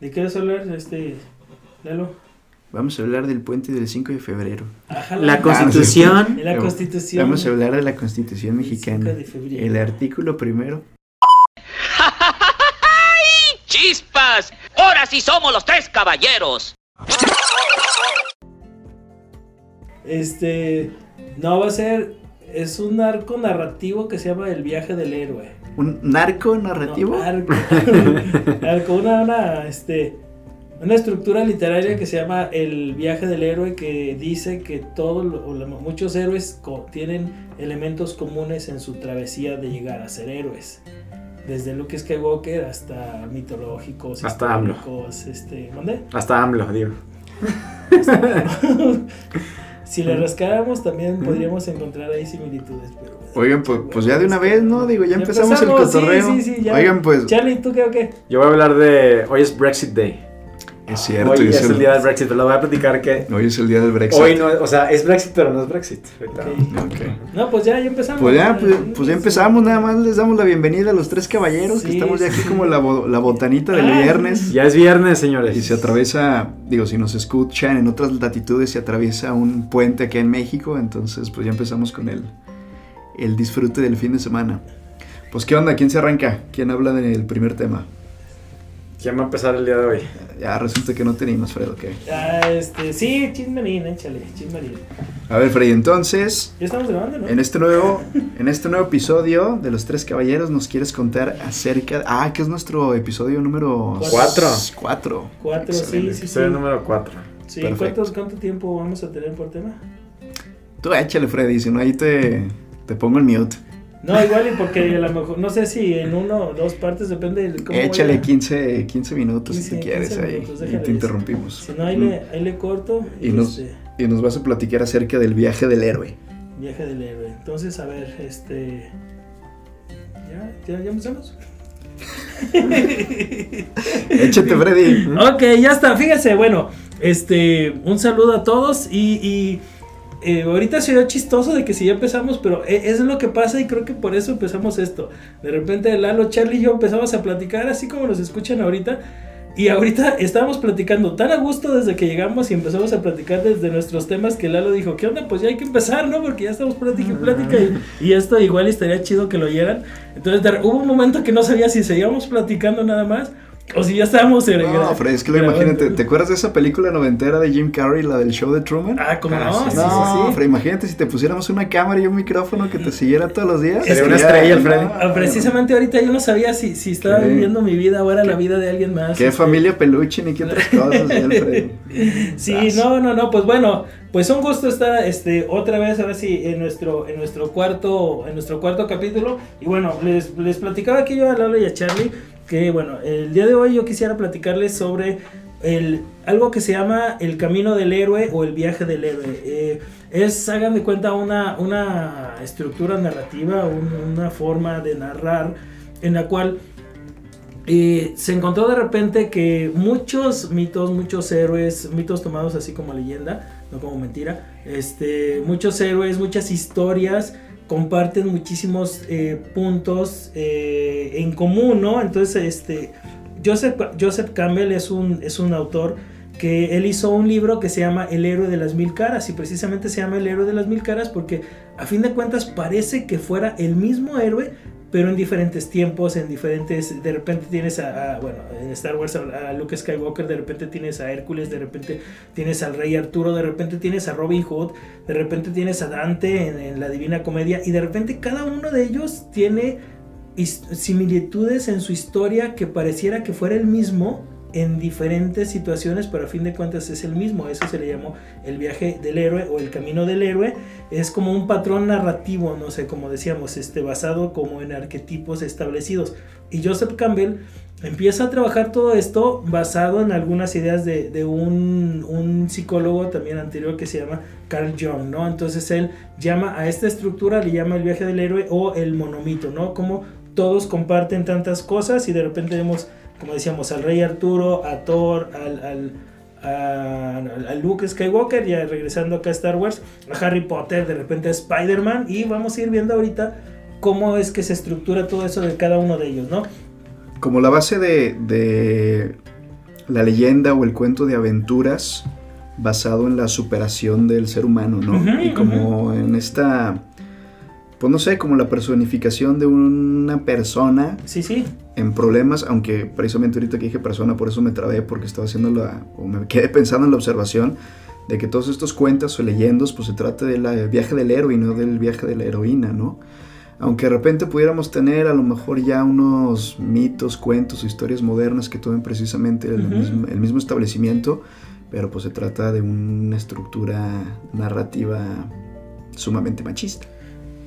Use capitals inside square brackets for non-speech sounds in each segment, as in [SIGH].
¿De qué vas a hablar, este, Lalo? Vamos a hablar del puente del 5 de febrero. La constitución. De la Vamos- constitución. Vamos a hablar de la Constitución El 5 mexicana. de. El artículo primero. ¡Chispas! Ahora sí somos los tres caballeros. Este, no va a ser, es un arco narrativo que se llama El viaje del héroe. ¿Un narco narrativo? No, arco. [LAUGHS] arco, una, una, este, una estructura literaria que se llama El viaje del héroe que dice que todos, lo- o la- muchos héroes co- tienen elementos comunes en su travesía de llegar a ser héroes. Desde Luke Skywalker hasta mitológicos, Hasta AMLO. históricos, este. Hasta AMLO, digo. [LAUGHS] si le rascáramos también podríamos encontrar ahí similitudes. Pero, Oigan, pues, pues ya de una vez, ¿no? Digo, ya Ya empezamos, empezamos, el sí, cotorreo. sí, sí, ya. Oigan, pues Charlie, ¿tú qué o qué? Yo voy a hablar de. Hoy es Brexit Day. es cierto. Hoy es el día del Brexit, pero les voy a platicar que. Hoy es el día del Brexit. Hoy no, o sea, es Brexit, pero no es Brexit. No, pues ya, ya empezamos. Pues ya, pues, Sí, pues ya sí. empezamos, nada más les damos la bienvenida a los tres caballeros, que Sí, estamos ya aquí sí. como la, la botanita del Ah. viernes. Ya es viernes, señores. Y se atraviesa, digo, si nos escuchan en otras latitudes, se atraviesa un puente aquí en México, entonces pues ya empezamos con el, el disfrute del fin de semana. Pues qué onda, ¿quién se arranca? ¿Quién habla del primer tema? ¿Quién va a empezar el día de hoy? Ya resulta que no tenemos, Fred, ok. Ah, este, sí, chismerín, échale, chismerín. A ver, Freddy, entonces, Ya estamos grabando, ¿no? en este nuevo, en este nuevo episodio de Los Tres Caballeros, nos quieres contar acerca, ah, que es nuestro episodio número Cuatro. Cuatro. Cuatro, sí, Excelente. sí, sí. Episodio número 4. Sí. ¿cuántos, ¿cuánto tiempo vamos a tener por tema? Tú échale, Freddy, si no ahí te, te pongo el mute. No, igual y porque a lo mejor, no sé si en uno o dos partes, depende de cómo Échale vaya. 15, 15 minutos 15, si te quieres 15 ahí. y te interrumpimos. Si no, ahí le, ahí le corto. Y nos, este, y nos vas a platicar acerca del viaje del héroe. Viaje del héroe. Entonces, a ver, este... ¿Ya? ¿Ya, ya empezamos? [LAUGHS] Échate, Freddy. Ok, ya está. Fíjense, bueno, este, un saludo a todos y, y, eh, ahorita se ve chistoso de que si ya empezamos, pero e- es lo que pasa y creo que por eso empezamos esto. De repente Lalo, Charlie y yo empezamos a platicar así como nos escuchan ahorita. Y ahorita estábamos platicando tan a gusto desde que llegamos y empezamos a platicar desde nuestros temas que Lalo dijo, ¿qué onda? Pues ya hay que empezar, ¿no? Porque ya estamos plática y y, esto igual estaría chido que lo oyeran. Entonces hubo un momento que no sabía si seguíamos platicando nada más o si ya estábamos... en- No, Freddy, es que imagínate. ¿Te acuerdas de esa película noventera de Jim Carrey, la del show de Truman? Ah, como Ah, no, sí, sí, no, sí, sí. Freddy, imagínate si te pusiéramos una cámara y un micrófono que te siguiera todos los días. Sería una estrella, el Freddy. Ah, Precisamente ahorita yo no sabía si, si estaba ¿Qué? viviendo mi vida o era la vida de alguien más. Qué este. familia peluche ni qué otras [LAUGHS] cosas, ya, Freddy. Sí, no, no, no, pues bueno, pues un gusto estar este otra vez ahora sí en nuestro en nuestro cuarto en nuestro cuarto capítulo y bueno, les, les platicaba aquí yo a Lalo y a Charlie que bueno, el día de hoy yo quisiera platicarles sobre el algo que se llama el camino del héroe o el viaje del héroe. Eh, es, hagan de cuenta, una, una estructura narrativa, un- una forma de narrar en la cual y se encontró de repente que muchos mitos, muchos héroes, mitos tomados así como leyenda, no como mentira, este, muchos héroes, muchas historias comparten muchísimos eh, puntos eh, en común, ¿no? Entonces, este, Joseph, Joseph Campbell es un, es un autor que él hizo un libro que se llama El héroe de las mil caras y precisamente se llama El héroe de las mil caras porque a fin de cuentas parece que fuera el mismo héroe pero en diferentes tiempos, en diferentes, de repente tienes a, bueno, en Star Wars a, Luke Skywalker, de repente tienes a Hércules, de repente tienes al rey Arturo, de repente tienes a Robin Hood, de repente tienes a Dante en, la Divina Comedia y de repente cada uno de ellos tiene similitudes en su historia que pareciera que fuera el mismo en diferentes situaciones, pero a fin de cuentas es el mismo. Eso se le llamó el viaje del héroe o el camino del héroe. Es como un patrón narrativo, no sé, como decíamos, este, basado como en arquetipos establecidos. Y Joseph Campbell empieza a trabajar todo esto basado en algunas ideas de, de un, un psicólogo también anterior que se llama Carl Jung, ¿no? Entonces él llama a esta estructura, le llama el viaje del héroe o el monomito, ¿no? Como todos comparten tantas cosas y de repente vemos, como decíamos, al rey Arturo, a Thor, al, al, a, a Luke Skywalker, ya regresando acá a Star Wars, a Harry Potter, de repente a Spider-Man y vamos a ir viendo ahorita cómo es que se estructura todo eso de cada uno de ellos, ¿no? Como la base de, de la leyenda o el cuento de aventuras basado en la superación del ser humano, ¿no? Y como en esta, pues no sé, como la personificación de una persona Sí, sí. en problemas, aunque precisamente ahorita que dije persona, por eso me trabé, porque estaba haciendo la, o me quedé pensando en la observación de que todos estos cuentos o leyendos, pues se trata del viaje del héroe y no del viaje de la heroína, ¿no? Aunque de repente pudiéramos tener a lo mejor ya unos mitos, cuentos o historias modernas que tomen precisamente el, Ujú. mismo, el mismo establecimiento, pero pues se trata de una estructura narrativa sumamente machista.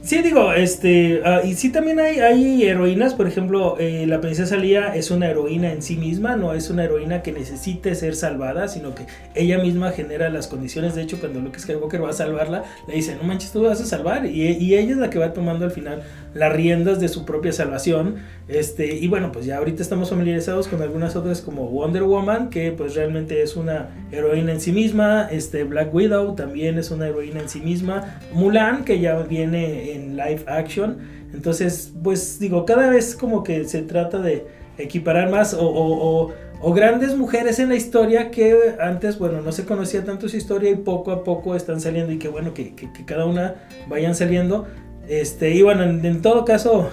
Sí, digo, este, ah, y sí también hay, hay heroínas, por ejemplo, eh, la princesa Lía es una heroína en sí misma, no es una heroína que necesite ser salvada, sino que ella misma genera las condiciones, de hecho, cuando Luke Skywalker va a salvarla, le dice, no manches, tú vas a salvar, y, y ella es la que va tomando al final las riendas de su propia salvación, este, y bueno, pues ya ahorita estamos familiarizados con algunas otras como Wonder Woman, que pues realmente es una heroína en sí misma, este, Black Widow también es una heroína en sí misma, Mulan, que ya viene en live action, entonces, pues digo, cada vez como que se trata de equiparar más o, o- o- o grandes mujeres en la historia que antes, bueno, no se conocía tanto su historia y poco a poco están saliendo y que bueno, que, que- que cada una vayan saliendo. Este, y bueno, en, en todo caso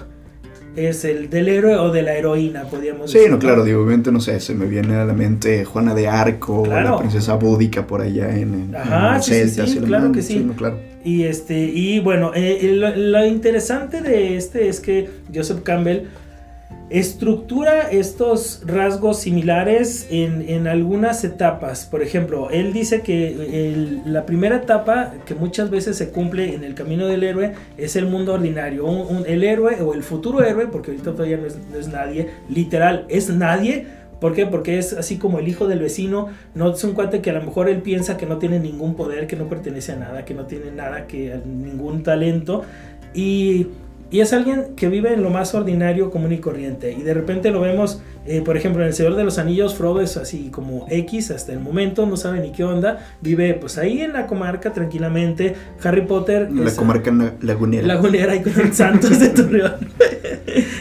es el del héroe o de la heroína, podríamos Sí, decir. no, claro, digo, obviamente, no sé, se me viene a la mente Juana de Arco, Claro. la princesa búdica por allá en, en, Ajá, en sí, sí, Celtas sí, claro que sí. no, claro. Y este, y bueno, eh, lo, lo interesante de este es que Joseph Campbell estructura estos rasgos similares en, en algunas etapas. Por ejemplo, él dice que el- la primera etapa que muchas veces se cumple en el camino del héroe es el mundo ordinario. El héroe o el futuro héroe, porque ahorita todavía no es, no es nadie, literal, es nadie. ¿Por qué? Porque es así como el hijo del vecino, no es un cuate que a lo mejor él piensa que no tiene ningún poder, que no pertenece a nada, que no tiene nada, que ningún talento. Y, y es alguien que vive en lo más ordinario, común y corriente. Y de repente lo vemos, eh, por ejemplo, en El Señor de los Anillos, Frodo es así como X hasta el momento, no sabe ni qué onda. Vive pues ahí en la comarca tranquilamente. Harry Potter... La es- comarca lagunera. Lagunera y con el Santos de Torreón. [LAUGHS]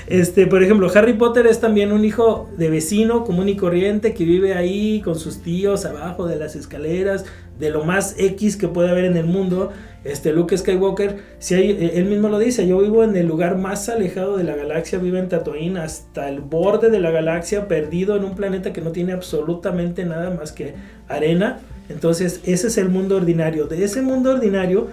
Este, por ejemplo, Harry Potter es también un hijo de vecino común y corriente que vive ahí con sus tíos abajo de las escaleras, de lo más X que puede haber en el mundo. Este, Luke Skywalker, si hay, eh, él mismo lo dice, yo vivo en el lugar más alejado de la galaxia, vivo en Tatooine, hasta el borde de la galaxia, perdido en un planeta que no tiene absolutamente nada más que arena. Entonces, ese es el mundo ordinario. De ese mundo ordinario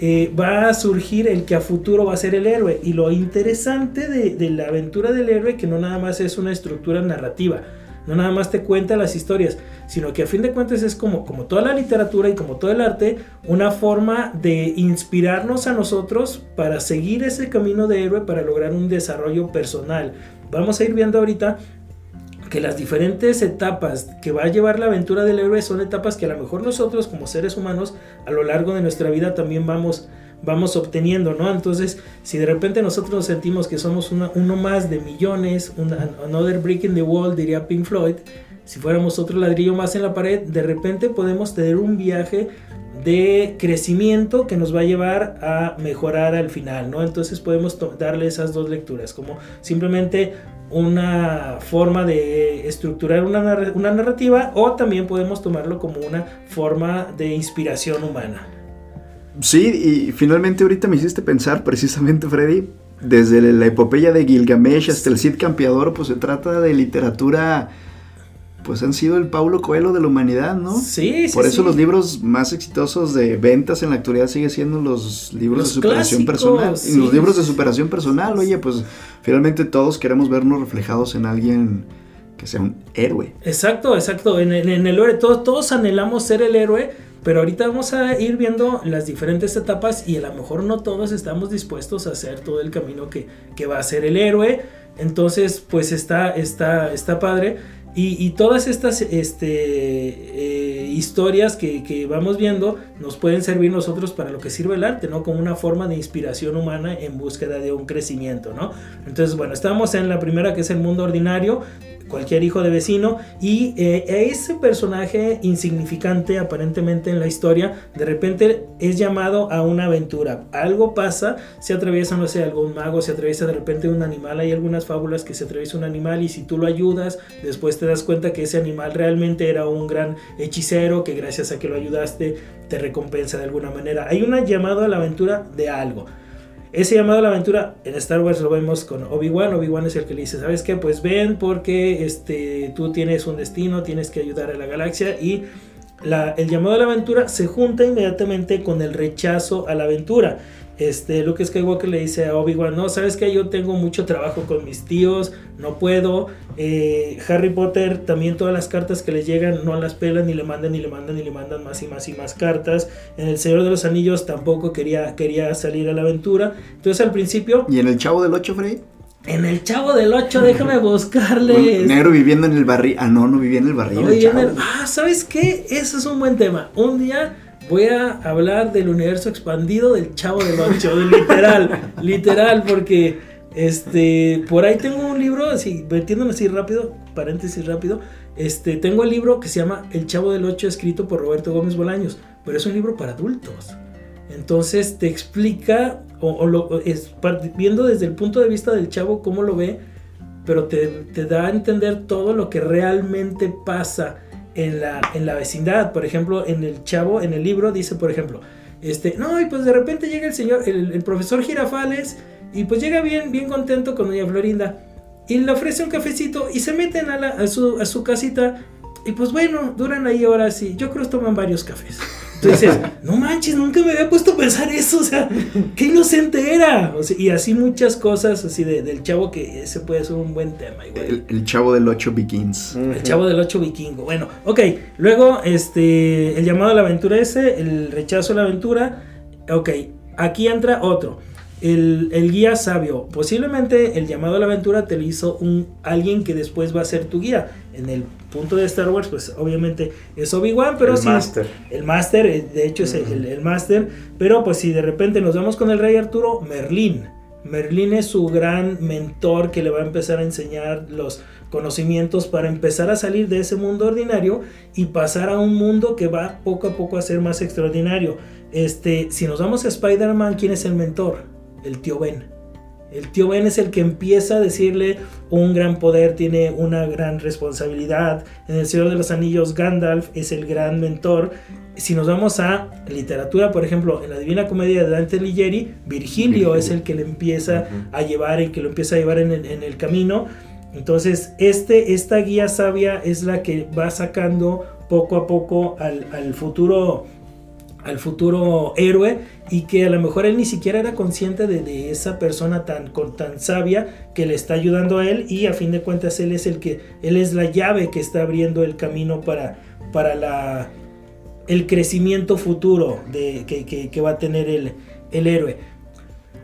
eh, va a surgir el que a futuro va a ser el héroe. Y lo interesante de, la aventura del héroe, que no nada más es una estructura narrativa, no nada más te cuenta las historias, sino que a fin de cuentas es como, como toda la literatura y como todo el arte, una forma de inspirarnos a nosotros para seguir ese camino de héroe, para lograr un desarrollo personal. Vamos a ir viendo ahorita que las diferentes etapas que va a llevar la aventura del héroe son etapas que a lo mejor nosotros como seres humanos a lo largo de nuestra vida también vamos vamos obteniendo, ¿no? Entonces, si de repente nosotros sentimos que somos uno más de millones, another brick in the wall, diría Pink Floyd, si fuéramos otro ladrillo más en la pared, de repente podemos tener un viaje de crecimiento que nos va a llevar a mejorar al final, ¿no? Entonces podemos darle esas dos lecturas, como simplemente una forma de estructurar una, una narrativa o también podemos tomarlo como una forma de inspiración humana. Sí, y finalmente ahorita me hiciste pensar precisamente, Freddy, desde la epopeya de Gilgamesh hasta el Cid Campeador, pues se trata de literatura, pues han sido el Paulo Coelho de la humanidad, ¿no? Sí, sí, Por eso sí. los libros más exitosos de ventas en la actualidad siguen siendo los libros Los de superación personal. sí. Y los libros de superación personal, oye, pues finalmente todos queremos vernos reflejados en alguien que sea un héroe. Exacto, exacto. En, en- en el héroe, todos, todos anhelamos ser el héroe, pero ahorita vamos a ir viendo las diferentes etapas y a lo mejor no todos estamos dispuestos a hacer todo el camino que, que va a ser el héroe. Entonces, pues está, está, está padre. Y, todas estas este, eh, historias que, que vamos viendo nos pueden servir nosotros para lo que sirve el arte, ¿no? Como una forma de inspiración humana en búsqueda de un crecimiento, ¿no? Entonces, bueno, estamos en la primera que es el mundo ordinario. cualquier hijo de vecino y eh, ese personaje insignificante aparentemente en la historia de repente es llamado a una aventura algo pasa se atraviesa no sé algún mago se atraviesa de repente un animal hay algunas fábulas que se atraviesa un animal y si tú lo ayudas después te das cuenta que ese animal realmente era un gran hechicero que gracias a que lo ayudaste te recompensa de alguna manera hay una llamada a la aventura de algo ese llamado a la aventura en Star Wars lo vemos con Obi-Wan. Obi-Wan es el que le dice, ¿sabes qué? Pues ven porque este, tú tienes un destino, tienes que ayudar a la galaxia y la, el llamado a la aventura se junta inmediatamente con el rechazo a la aventura este, Luke Skywalker le dice a Obi-Wan, no, sabes que yo tengo mucho trabajo con mis tíos, no puedo. Eh, Harry Potter también todas las cartas que le llegan no las pelan ni le mandan ni le mandan ni le mandan más y más y más cartas. En El Señor de los Anillos tampoco quería, quería salir a la aventura. Entonces al principio... ¿Y en El Chavo del 8, Frey? En el Chavo del 8, déjame [LAUGHS] buscarle. Un negro viviendo en el barril. Ah, no, no vivía en el barril. Ah, ¿sabes qué? Eso es un buen tema. Un día voy a hablar del universo expandido del Chavo del Ocho, literal, [LAUGHS] literal, porque este, por ahí tengo un libro, así, metiéndome así rápido, paréntesis rápido, este, tengo el libro que se llama El Chavo del Ocho, escrito por Roberto Gómez Bolaños, pero es un libro para adultos. Entonces te explica, o, lo, es, viendo desde el punto de vista del chavo cómo lo ve, pero te, te da a entender todo lo que realmente pasa en la, en la vecindad. Por ejemplo, en el chavo, en el libro, dice, por ejemplo, este, no, y pues de repente llega el señor, el, profesor Girafales, y pues llega bien, bien contento con doña Florinda, y le ofrece un cafecito, y se meten a, a, su, a su casita, y pues bueno, duran ahí horas, y yo creo que toman varios cafés. Entonces, no manches, nunca me había puesto a pensar eso, o sea, qué inocente era. y así muchas cosas, así del chavo que ese puede ser un buen tema. Igual. El, chavo del 8 vikings. El chavo del 8 vikingo. Bueno, ok, luego este, el llamado a la aventura ese, el rechazo a la aventura, ok, aquí entra otro. El, el, guía sabio. Posiblemente el llamado a la aventura te lo hizo un, alguien que después va a ser tu guía. En el punto de Star Wars, pues obviamente es Obi-Wan, pero el Master. El Master, eh, de hecho es el, el, Master. Pero pues si de repente nos vemos con el Rey Arturo, Merlín. Merlín es su gran mentor que le va a empezar a enseñar los conocimientos para empezar a salir de ese mundo ordinario y pasar a un mundo que va poco a poco a ser más extraordinario. Este, si nos vamos a Spider-Man, ¿quién es el mentor? el tío Ben. El tío Ben es el que empieza a decirle un gran poder, tiene una gran responsabilidad. En El Señor de los Anillos, Gandalf es el gran mentor. Si nos vamos a literatura, por ejemplo, en la Divina Comedia de Dante Alighieri, Virgilio, es el que le empieza a llevar y que lo empieza a llevar en el, camino. Entonces, este, esta guía sabia es la que va sacando poco a poco al, al futuro al futuro héroe y que a lo mejor él ni siquiera era consciente de, esa persona tan, con, tan sabia que le está ayudando a él y a fin de cuentas él es el que él es la llave que está abriendo el camino para, para la, el crecimiento futuro de, que, va a tener el, el héroe.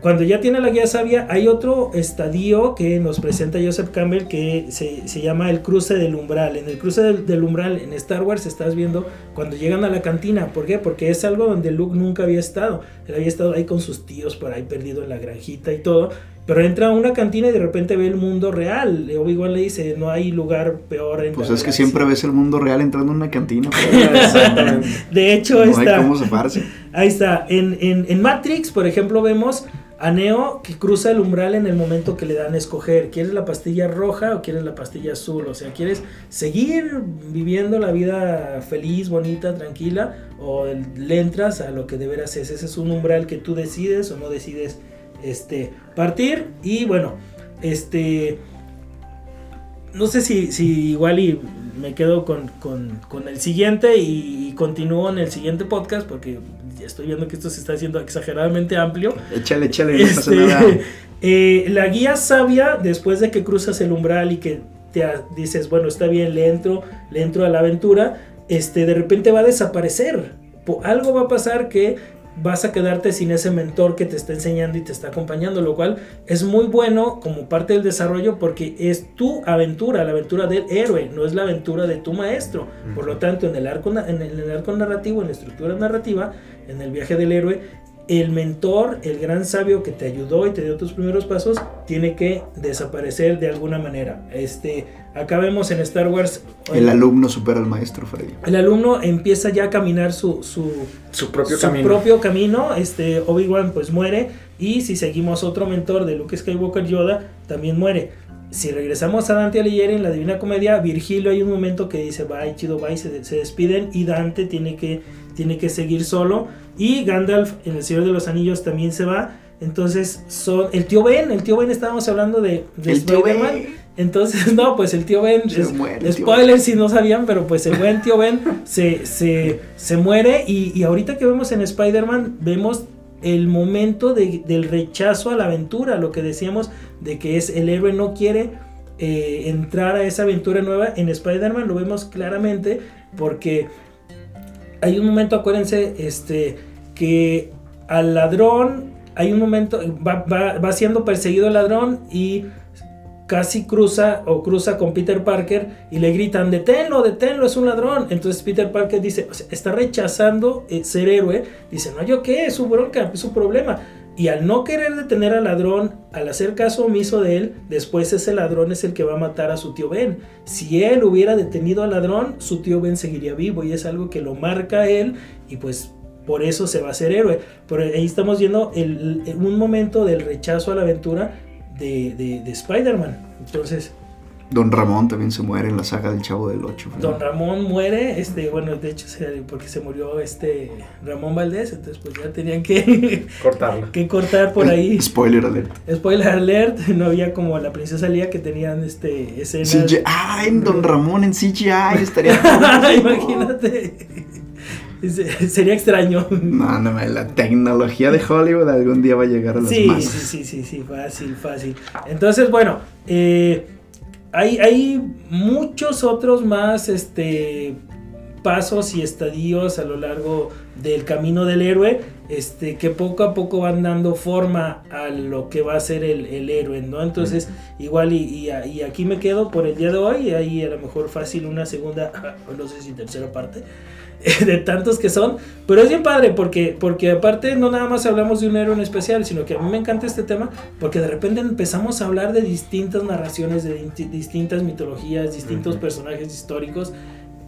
Cuando ya tiene la guía sabia, hay otro estadio que nos presenta Joseph Campbell que se, llama el cruce del umbral. En el cruce del, umbral en Star Wars estás viendo cuando llegan a la cantina. ¿Por qué? Porque es algo donde Luke nunca había estado. Él había estado ahí con sus tíos por ahí perdido en la granjita y todo. Pero entra a una cantina y de repente ve el mundo real. Obi-Wan le dice, no hay lugar peor en Pues es que siempre ves el mundo real entrando en una cantina. [LAUGHS] de hecho, no está... Hay cómo separarse. Ahí está. En, en, en Matrix, por ejemplo, vemos a Neo que cruza el umbral en el momento que le dan a escoger. ¿Quieres la pastilla roja o quieres la pastilla azul? O sea, ¿quieres seguir viviendo la vida feliz, bonita, tranquila? ¿O le entras a lo que de veras es? Ese es un umbral que tú decides o no decides este, partir. Y bueno, este... No sé si, si igual y me quedo con, el siguiente y, y continúo en el siguiente podcast porque estoy viendo que esto se está haciendo exageradamente amplio. Échale, échale, no pasa este, nada. [LAUGHS] Eh, la guía sabia, después de que cruzas el umbral y que te dices, bueno, está bien, le entro, le entro a la aventura, este, de repente va a desaparecer. Algo va a pasar que vas a quedarte sin ese mentor que te está enseñando y te está acompañando, lo cual es muy bueno como parte del desarrollo porque es tu aventura, la aventura del héroe, no es la aventura de tu maestro. Por lo tanto, en el arco, en el arco narrativo, en la estructura narrativa, en el viaje del héroe, el mentor, el gran sabio que te ayudó y te dio tus primeros pasos, tiene que desaparecer de alguna manera. Este, acá vemos en Star Wars... El alumno supera al maestro, Freddy. El alumno empieza ya a caminar su, su, Su propio su camino. propio camino. Este, Obi-Wan pues muere. Y si seguimos otro mentor de Luke Skywalker, Yoda, también muere. Si regresamos a Dante Alighieri en la Divina Comedia, Virgilio hay un momento que dice, bye, chido, bye, se, se despiden y Dante tiene que, tiene que seguir solo. Y Gandalf en El Señor de los Anillos también se va. Entonces, son, el tío Ben, el tío Ben estábamos hablando de, de El tío Spider-Man. Ben. Entonces, [LAUGHS] no, pues el tío Ben, Se es- muere tío spoiler si no sabían, pero pues el buen tío Ben se, se, se muere y, y ahorita que vemos en Spider-Man, vemos el momento de- del rechazo a la aventura, lo que decíamos de que es el héroe no quiere eh, entrar a esa aventura nueva, en Spider-Man lo vemos claramente porque hay un momento, acuérdense, este, que al ladrón, hay un momento, va, va, va siendo perseguido el ladrón y casi cruza o cruza con Peter Parker y le gritan, deténlo, deténlo, es un ladrón. Entonces Peter Parker dice, está rechazando eh, ser héroe, dice, no, yo qué, es su bronca, es su problema. Y al no querer detener al ladrón, al hacer caso omiso de él, después ese ladrón es el que va a matar a su tío Ben. Si él hubiera detenido al ladrón, su tío Ben seguiría vivo y es algo que lo marca a él y pues por eso se va a hacer héroe. Pero ahí estamos viendo el- un momento del rechazo a la aventura de, de- de Spider-Man. Entonces, Don Ramón también se muere en la saga del Chavo del Ocho. Don Ramón muere, este, bueno, de hecho, porque se murió este Ramón Valdés, entonces pues ya tenían que, [LAUGHS] Cortarlo. que cortar por ahí. [LAUGHS] Spoiler alert. Spoiler alert, no había como la princesa Lía que tenían este escenas. CGI, ah, en Don Ramón en CGI estaría. [LAUGHS] Imagínate. Se- Sería extraño. No, no, la tecnología de Hollywood algún día va a llegar a las Sí, masas. sí, sí, sí, sí, fácil, fácil. Entonces, bueno, eh, hay, hay muchos otros más este, pasos y estadios a lo largo del camino del héroe, este, que poco a poco van dando forma a lo que va a ser el, el héroe, ¿no? Entonces, igual y, y a- y aquí me quedo por el día de hoy, y ahí a lo mejor fácil una segunda, [LAUGHS] no sé si tercera parte, [LAUGHS] de tantos que son, pero es bien padre porque, porque aparte no nada más hablamos de un héroe en especial, sino que a mí me encanta este tema porque de repente empezamos a hablar de distintas narraciones, de distintas mitologías, distintos personajes históricos.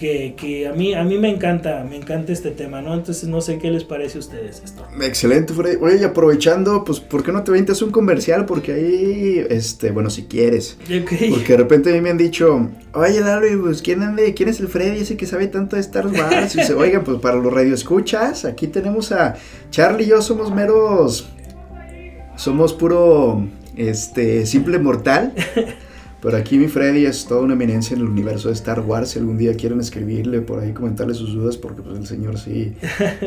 Que, que a mí a mí me encanta, me encanta este tema, ¿no? Entonces no sé qué les parece a ustedes esto. Excelente, Freddy. Oye, y aprovechando, pues, ¿por qué no te ventas un comercial? Porque ahí, este, bueno, si quieres. Porque de repente a mí me han dicho, oye, Larry, pues, ¿quién, ande- ¿quién es el Freddy ese que sabe tanto de Star Wars? Y dice, oigan, pues, para los radioescuchas, aquí tenemos a Charlie y yo somos meros, somos puro, este, simple mortal. [LAUGHS] Pero aquí mi Freddy es toda una eminencia en el universo de Star Wars. Si algún día quieren escribirle por ahí, comentarle sus dudas, porque pues el señor sí,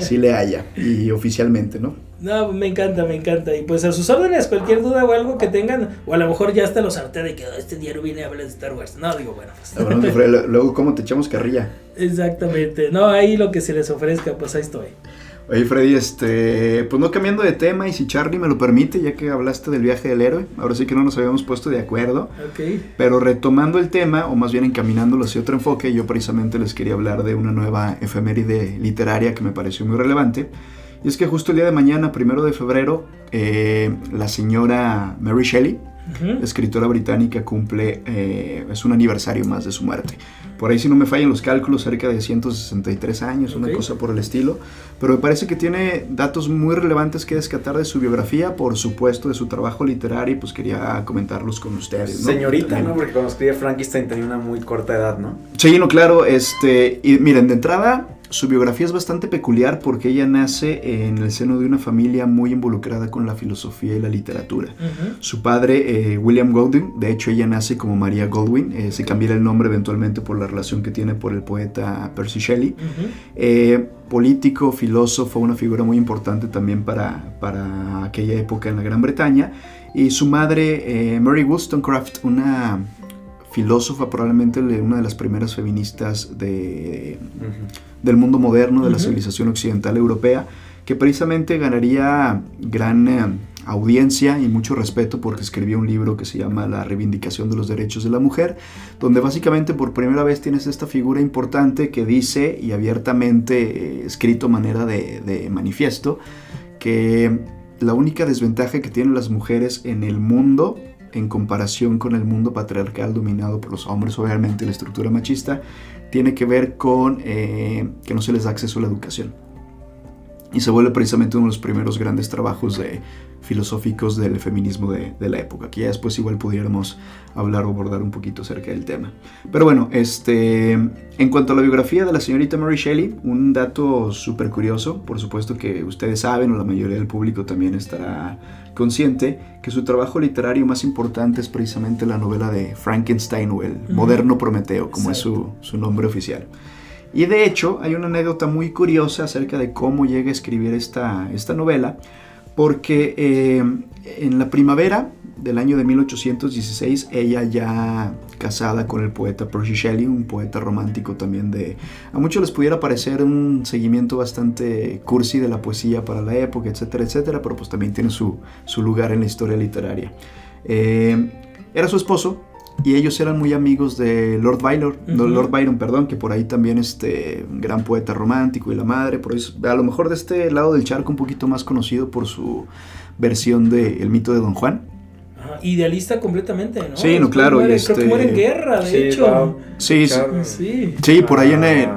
sí le halla. Y oficialmente, ¿no? No, me encanta, me encanta. Y pues a sus órdenes, cualquier duda o algo que tengan, o a lo mejor ya hasta los harté de que "Ah, este diario viene a hablar de Star Wars. No, digo, bueno, pues. De Freddy, [LAUGHS] luego, ¿cómo te echamos carrilla? Exactamente. No, ahí lo que se les ofrezca, pues ahí estoy. Oye, Freddy, este, pues no cambiando de tema, y si Charlie me lo permite, ya que hablaste del viaje del héroe, ahora sí que no nos habíamos puesto de acuerdo, Ok. pero retomando el tema, o más bien encaminándolo hacia otro enfoque, yo precisamente les quería hablar de una nueva efeméride literaria que me pareció muy relevante, y es que justo el día de mañana, primero de febrero, eh, la señora Mary Shelley, escritora británica, cumple, eh, es un aniversario más de su muerte. Por ahí si no me fallan los cálculos, cerca de 163 años, una Ok. cosa por el estilo. Pero me parece que tiene datos muy relevantes que descatar de su biografía, por supuesto de su trabajo literario, y pues quería comentarlos con ustedes. ¿no? Señorita. ¿no? Porque cuando escribía Frankenstein tenía una muy corta edad, ¿no? Sí, no, claro, este, y miren, de entrada, su biografía es bastante peculiar porque ella nace en el seno de una familia muy involucrada con la filosofía y la literatura. Su padre, eh, William Goldwyn, de hecho ella nace como María Goldwyn, eh, se cambiará el nombre eventualmente por la relación que tiene por el poeta Percy Shelley. Eh, político, filósofo, una figura muy importante también para, para aquella época en la Gran Bretaña. Y su madre, Mary Wollstonecraft, una filósofa, probablemente le- una de las primeras feministas de, del mundo moderno, de la civilización occidental europea, que precisamente ganaría gran eh, audiencia y mucho respeto porque escribió un libro que se llama La reivindicación de los derechos de la mujer, donde básicamente por primera vez tienes esta figura importante que dice y abiertamente eh, escrito manera de, de manifiesto, que la única desventaja que tienen las mujeres en el mundo en comparación con el mundo patriarcal dominado por los hombres, obviamente la estructura machista, tiene que ver con eh, que no se les da acceso a la educación. Y se vuelve precisamente uno de los primeros grandes trabajos de, filosóficos del feminismo de, la época, que ya después igual pudiéramos hablar o abordar un poquito acerca del tema. Pero bueno, este, en cuanto a la biografía de la señorita Mary Shelley, un dato súper curioso, por supuesto que ustedes saben o la mayoría del público también estará consciente, que su trabajo literario más importante es precisamente la novela de Frankenstein o el moderno Prometeo, como es su, su nombre oficial. Y de hecho, hay una anécdota muy curiosa acerca de cómo llega a escribir esta, esta novela, porque eh, en la primavera del año de 1816 ella ya casada con el poeta Percy Shelley, un poeta romántico también de... A muchos les pudiera parecer un seguimiento bastante cursi de la poesía para la época, etcétera, etcétera, pero pues también tiene su, lugar en la historia literaria. Eh, era su esposo, y ellos eran muy amigos de Lord Byron, Lord Byron, perdón, que por ahí también este gran poeta romántico y la madre, por eso, a lo mejor de este lado del charco un poquito más conocido por su versión de El mito de Don Juan. idealista completamente, ¿no? Sí, no, claro. Muere, este... Creo que muere en guerra, de hecho. Sí, sí, sí. por ahí en el...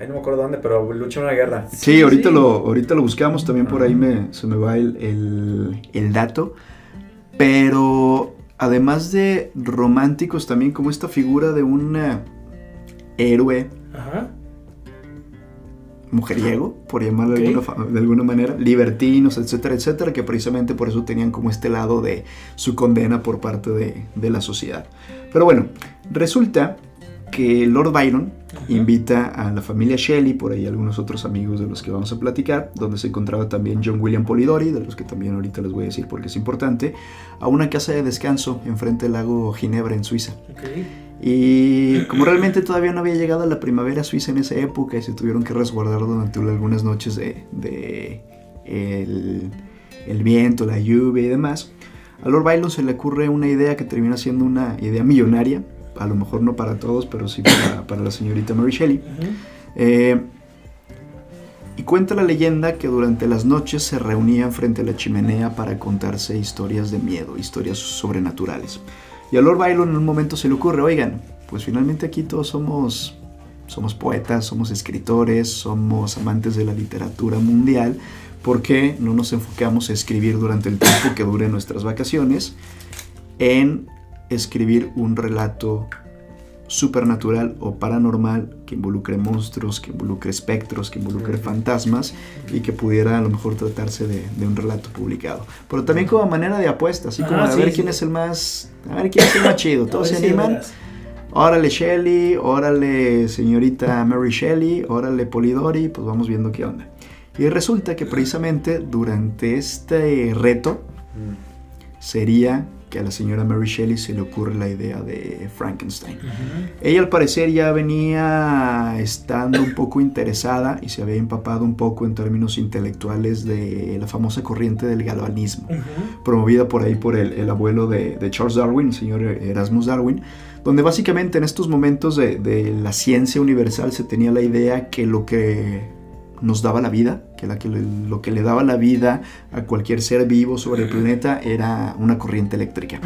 Ahí no me acuerdo dónde, pero lucha en una guerra. Sí, ahorita, Lo, ahorita lo buscamos, también por ahí me, se me va el, el, el dato. Pero además de románticos, también como esta figura de un héroe mujeriego, por llamarlo de, alguna, manera, libertinos, etcétera, etcétera, que precisamente por eso tenían como este lado de su condena por parte de, de la sociedad. Pero bueno, resulta que Lord Byron invita a la familia Shelley, por ahí algunos otros amigos de los que vamos a platicar, donde se encontraba también John William Polidori, de los que también ahorita les voy a decir porque es importante, a una casa de descanso enfrente del lago Ginebra en Suiza. Y como realmente todavía no había llegado la primavera suiza en esa época y se tuvieron que resguardar durante algunas noches de, el, el viento, la lluvia y demás, a Lord Byron se le ocurre una idea que termina siendo una idea millonaria, a lo mejor no para todos, pero sí para, [COUGHS] la señorita Mary Shelley. Eh, y cuenta la leyenda que durante las noches se reunían frente a la chimenea para contarse historias de miedo, historias sobrenaturales. Y a Lord Byron en un momento se le ocurre, oigan, pues finalmente aquí todos somos, somos poetas, somos escritores, somos amantes de la literatura mundial, ¿por qué no nos enfocamos a escribir durante el tiempo que dure nuestras vacaciones en escribir un relato supernatural o paranormal que involucre monstruos, que involucre espectros, que involucre fantasmas y que pudiera a lo mejor tratarse de, un relato publicado. Pero también como manera de apuesta, así como a ver quién es el más, a ver quién es el más chido. [LAUGHS] Todos se animan. Órale Shelly, órale señorita Mary Shelley, órale Polidori, pues vamos viendo qué onda. Y resulta que precisamente durante este reto sería que a la señora Mary Shelley se le ocurre la idea de Frankenstein. Ella al parecer ya venía estando un poco interesada y se había empapado un poco en términos intelectuales de la famosa corriente del galvanismo, promovida por ahí por el, abuelo de, Charles Darwin, el señor Erasmus Darwin, donde básicamente en estos momentos de la ciencia universal se tenía la idea que lo que nos daba la vida, que, la, que lo que le daba la vida a cualquier ser vivo sobre el planeta era una corriente eléctrica.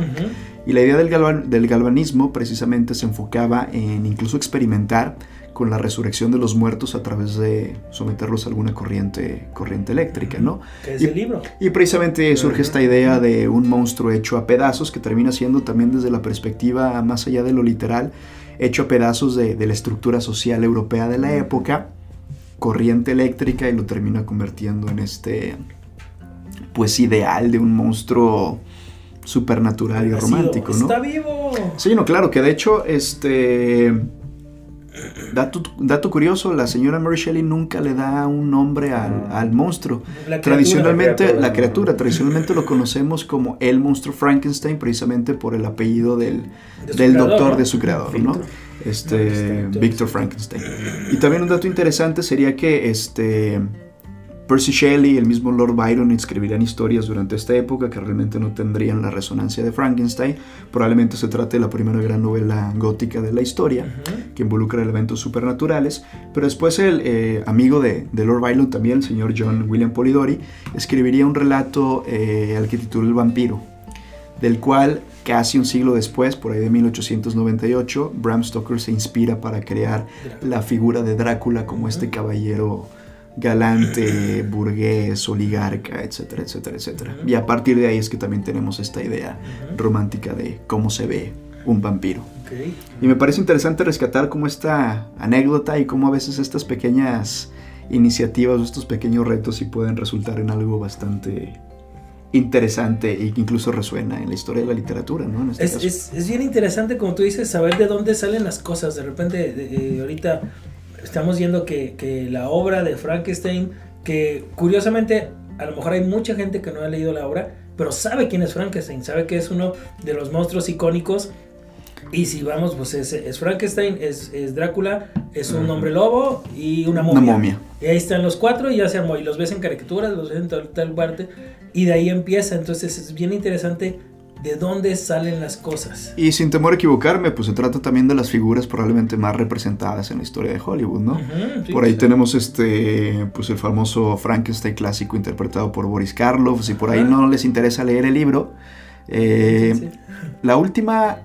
Y la idea del, del, galvanismo precisamente se enfocaba en incluso experimentar con la resurrección de los muertos a través de someterlos a alguna corriente, corriente eléctrica, ¿no? es y, el libro. Y precisamente surge esta idea de un monstruo hecho a pedazos que termina siendo también desde la perspectiva más allá de lo literal, hecho a pedazos de, de la estructura social europea de la época corriente eléctrica y lo termina convirtiendo en este pues ideal de un monstruo supernatural y romántico, ¿no? Está vivo. Sí, no, claro, que de hecho, este dato, dato curioso, la señora Mary Shelley nunca le da un nombre al, al monstruo. tradicionalmente, la criatura, tradicionalmente lo conocemos como el monstruo Frankenstein, precisamente por el apellido del, del doctor de su creador, ¿no? Este Víctor Frankenstein. Y también un dato interesante sería que este Percy Shelley y el mismo Lord Byron escribirían historias durante esta época que realmente no tendrían la resonancia de Frankenstein. Probablemente se trate de la primera gran novela gótica de la historia que involucra elementos supernaturales, pero después el eh, amigo de, de Lord Byron también, el señor John William Polidori, escribiría un relato eh, al que tituló El vampiro, del cual casi un siglo después, por ahí de 1898, Bram Stoker se inspira para crear la figura de Drácula como este caballero galante, [CLEARS THROAT] burgués, oligarca, etcétera, etcétera, etcétera. Y a partir de ahí es que también tenemos esta idea romántica de cómo se ve un vampiro. Y me parece interesante rescatar como esta anécdota y cómo a veces estas pequeñas iniciativas o estos pequeños retos sí pueden resultar en algo bastante interesante y que incluso resuena en la historia de la literatura, ¿no? En este Es, caso. es, es bien interesante, como tú dices, saber de dónde salen las cosas. De repente, de- eh, ahorita estamos viendo que, que la obra de Frankenstein, que curiosamente, a lo mejor hay mucha gente que no ha leído la obra, pero sabe quién es Frankenstein, sabe que es uno de los monstruos icónicos. Y si vamos, pues es, es Frankenstein, es, es Drácula, es un hombre lobo y una momia. Una momia. Y ahí están los cuatro y ya se armó. Y los ves en caricaturas, los ves en tal, tal parte. Y de ahí empieza. Entonces es bien interesante de dónde salen las cosas. Y sin temor a equivocarme, pues se trata también de las figuras probablemente más representadas en la historia de Hollywood, ¿no? Sí, Por ahí sí. tenemos este, pues el famoso Frankenstein clásico interpretado por Boris Karloff. Si por ahí no les interesa leer el libro, eh, sí. la última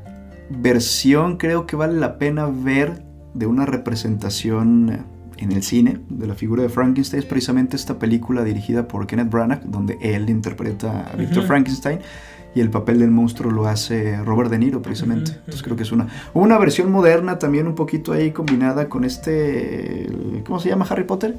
versión creo que vale la pena ver de una representación en el cine de la figura de Frankenstein es precisamente esta película dirigida por Kenneth Branagh donde él interpreta a Victor. Frankenstein y el papel del monstruo lo hace Robert De Niro precisamente. Entonces creo que es una una versión moderna también un poquito ahí combinada con este ¿cómo se llama Harry Potter?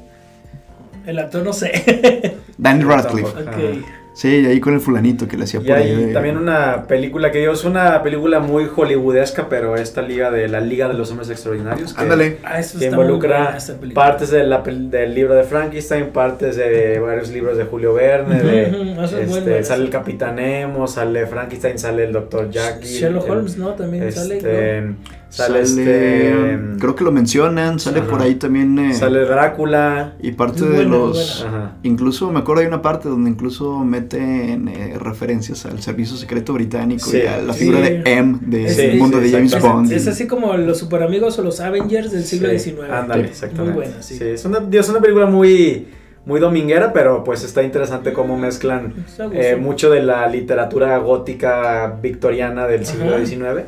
El actor no sé. Danny Radcliffe. tampoco. Sí, ahí con el fulanito que le hacía Y por ahí. de- también una película que digo, es una película muy hollywoodesca, pero esta liga de la Liga de los Hombres Extraordinarios. Que, Ándale. Ah, eso que involucra partes de la pel- del libro de Frankenstein, partes de varios libros de Julio Verne, de, [LAUGHS] este, bueno, sale el. Capitán Nemo, sale Frankenstein, sale el Doctor Jackie. Sherlock el- Holmes, ¿no? También sale. este, ¿no? Sale, Sale, este, creo que lo mencionan, sale Ajá. por ahí también eh, sale Drácula. y parte de los incluso me acuerdo hay una parte donde incluso meten eh, referencias al servicio secreto británico Sí. y a la Sí. figura de M de Sí, el mundo sí, de James. Bond. Es así como los superamigos o los Avengers del siglo Sí, XIX. Ándale, Muy exactamente. buena, sí. Sí, es, una, es una película muy, muy dominguera, pero pues está interesante cómo mezclan eh, mucho de la literatura gótica victoriana del siglo Ajá. XIX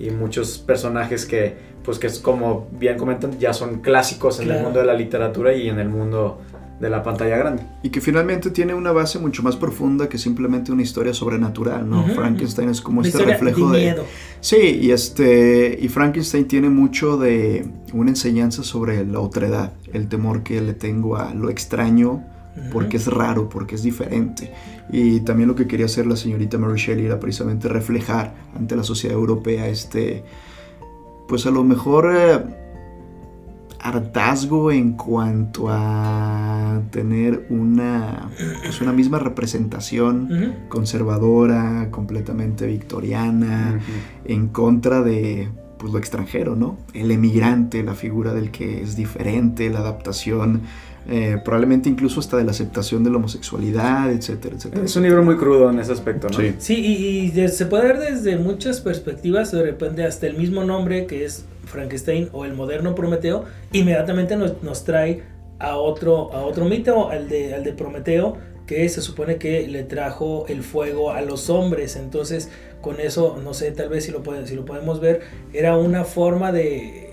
y muchos personajes que, pues que es como bien comentan, ya son clásicos en el mundo de la literatura y en el mundo de la pantalla grande. Y que finalmente tiene una base mucho más profunda que simplemente una historia sobrenatural, ¿no? Frankenstein es como Una este reflejo de de, miedo. Sí, y este y Frankenstein tiene mucho de una enseñanza sobre la otredad, el temor que le tengo a lo extraño, porque es raro, porque es diferente. Y también lo que quería hacer la señorita Mary Shelley era precisamente reflejar ante la sociedad europea este, pues a lo mejor eh, hartazgo en cuanto a tener una, pues una misma representación Ujú. conservadora, completamente victoriana, en contra de pues, lo extranjero, ¿no? El emigrante, la figura del que es diferente, la adaptación, eh, probablemente incluso hasta de la aceptación de la homosexualidad, etcétera, etcétera. Es un libro muy crudo en ese aspecto, ¿no? Sí. Sí, y, y de- se puede ver desde muchas perspectivas, de repente hasta el mismo nombre que es Frankenstein o el moderno Prometeo, inmediatamente nos, nos trae a otro, a otro mito, al de, al de Prometeo, que se supone que le trajo el fuego a los hombres. Entonces, con eso, no sé, tal vez si lo, puede- si lo podemos ver, era una forma de...